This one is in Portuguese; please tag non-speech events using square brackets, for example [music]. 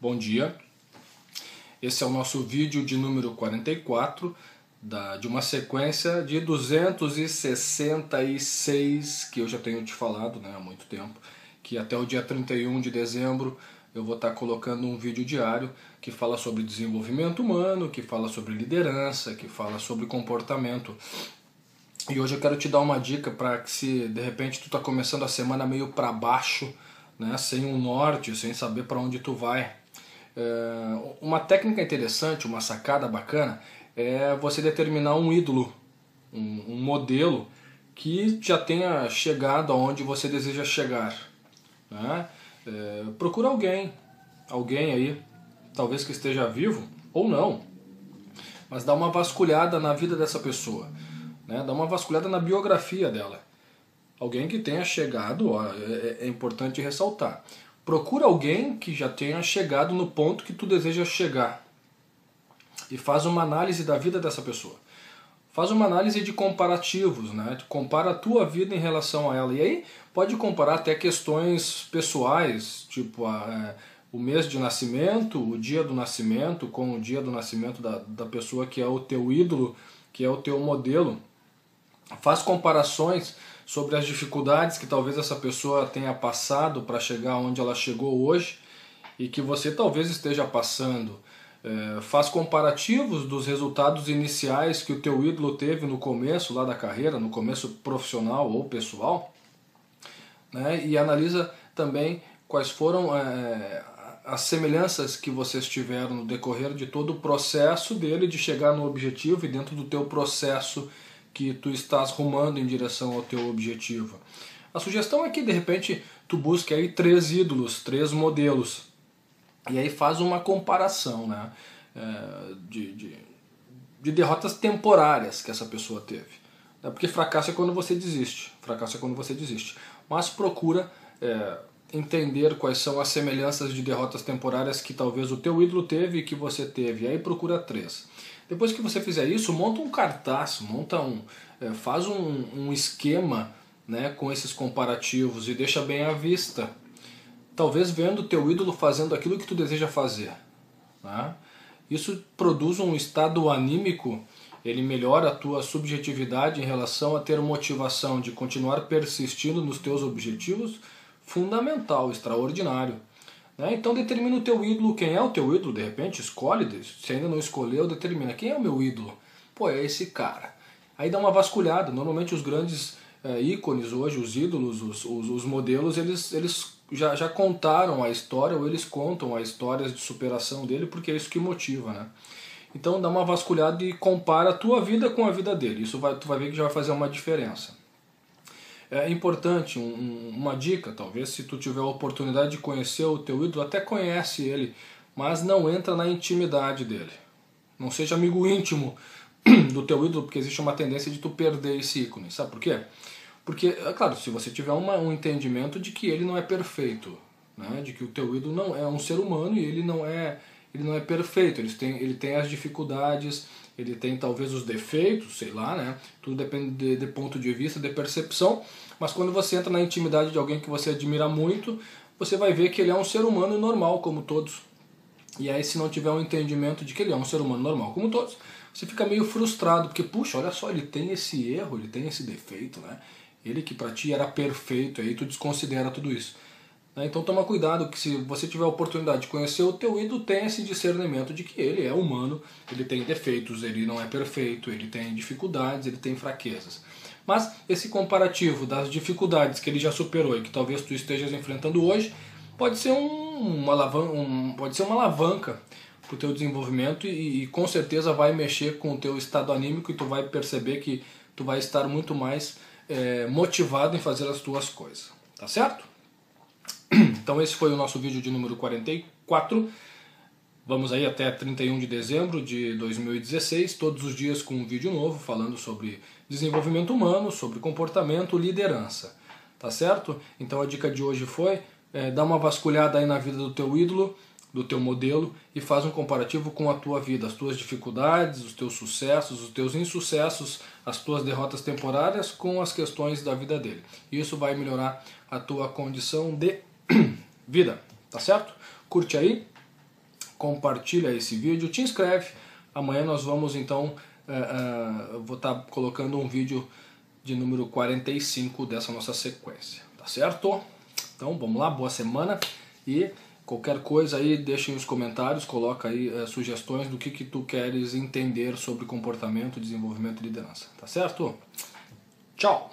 Bom dia. Esse é o nosso vídeo de número 44 da, de uma sequência de 266 que eu já tenho te falado né, há muito tempo, que até o dia 31 de dezembro eu vou estar colocando um vídeo diário que fala sobre desenvolvimento humano, que fala sobre liderança, que fala sobre comportamento. E hoje eu quero te dar uma dica para que se de repente tu está começando a semana meio para baixo, né, sem um norte, sem saber para onde tu vai, uma técnica interessante, uma sacada bacana, é você determinar um ídolo, um, um modelo que já tenha chegado aonde você deseja chegar. Né? É, procura alguém, alguém aí, talvez que esteja vivo ou não, mas dá uma vasculhada na vida dessa pessoa, né? dá uma vasculhada na biografia dela. Alguém que tenha chegado, ó, é, é importante ressaltar. Procura alguém que já tenha chegado no ponto que tu deseja chegar e faz uma análise da vida dessa pessoa. Faz uma análise de comparativos, né? Tu compara a tua vida em relação a ela. E aí pode comparar até questões pessoais, tipo a, é, o mês de nascimento, o dia do nascimento, com o dia do nascimento da, da pessoa que é o teu ídolo, que é o teu modelo. Faz comparações sobre as dificuldades que talvez essa pessoa tenha passado para chegar onde ela chegou hoje e que você talvez esteja passando. É, faz comparativos dos resultados iniciais que o teu ídolo teve no começo lá da carreira, no começo profissional ou pessoal, né? e analisa também quais foram é, as semelhanças que vocês tiveram no decorrer de todo o processo dele de chegar no objetivo e dentro do teu processo que tu estás rumando em direção ao teu objetivo. A sugestão é que de repente tu busque aí três ídolos, três modelos e aí faz uma comparação né, é, de, de, de derrotas temporárias que essa pessoa teve. Né, porque fracasso é quando você desiste, fracasso é quando você desiste. Mas procura é, entender quais são as semelhanças de derrotas temporárias que talvez o teu ídolo teve e que você teve. E aí procura três. Depois que você fizer isso, monta um cartaz, monta um, é, faz um, um esquema né, com esses comparativos e deixa bem à vista. Talvez vendo teu ídolo fazendo aquilo que tu deseja fazer. Né? Isso produz um estado anímico, ele melhora a tua subjetividade em relação a ter motivação de continuar persistindo nos teus objetivos, fundamental, extraordinário. Né? Então determina o teu ídolo, quem é o teu ídolo, de repente, escolhe, se ainda não escolheu, determina quem é o meu ídolo. Pô, é esse cara. Aí dá uma vasculhada. Normalmente os grandes é, ícones hoje, os ídolos, os, os, os, modelos, eles, eles já, já contaram a história ou eles contam as histórias de superação dele porque é isso que motiva, né? Então dá uma vasculhada e compara a tua vida com a vida dele. Isso vai, tu vai ver que já vai fazer uma diferença. É importante, um, uma dica, talvez se tu tiver a oportunidade de conhecer o teu ídolo, até conhece ele, mas não entra na intimidade dele. Não seja amigo íntimo [clears throat] do teu ídolo, porque existe uma tendência de tu perder esse ícone. Sabe por quê? Porque, é claro, se você tiver uma, um entendimento de que ele não é perfeito, né? de que o teu ídolo não é um ser humano e ele não é ele não é perfeito, ele tem, ele tem as dificuldades, ele tem talvez os defeitos, sei lá, né? Tudo depende de, de, ponto de vista, de percepção. Mas quando você entra na intimidade de alguém que você admira muito, você vai ver que ele é um ser humano normal, como todos. E aí, se não tiver um entendimento de que ele é um ser humano normal, como todos, você fica meio frustrado, porque, puxa, olha só, ele tem esse erro, ele tem esse defeito, né? Ele que para ti era perfeito, aí tu desconsidera tudo isso. Né? Então toma cuidado que se você tiver a oportunidade de conhecer o teu ídolo, tenha esse discernimento de que ele é humano, ele tem defeitos, ele não é perfeito, ele tem dificuldades, ele tem fraquezas. Mas esse comparativo das dificuldades que ele já superou e que talvez tu estejas enfrentando hoje, pode ser um, uma, alavanca, um, pode ser uma alavanca para o teu desenvolvimento e, e, com certeza vai mexer com o teu estado anímico e tu vai perceber que tu vai estar muito mais é, motivado em fazer as tuas coisas. Tá certo? Então esse foi o nosso vídeo de número 44. Vamos aí até 31 de dezembro de 2016, todos os dias com um vídeo novo falando sobre desenvolvimento humano, sobre comportamento, liderança. Tá certo? Então a dica de hoje foi é, dar uma vasculhada aí na vida do teu ídolo, do teu modelo e faz um comparativo com a tua vida, as tuas dificuldades, os teus sucessos, os teus insucessos, as tuas derrotas temporárias com as questões da vida dele. Isso vai melhorar a tua condição de [clears throat] vida, tá certo? Curte aí, compartilha esse vídeo, te inscreve. Amanhã nós vamos então, uh, uh, vou estar tá colocando um vídeo de número 45 dessa nossa sequência, tá certo? Então vamos lá, boa semana e qualquer coisa aí deixa nos comentários, coloca aí uh, sugestões do que, que tu queres entender sobre comportamento, desenvolvimento e liderança, tá certo? Tchau!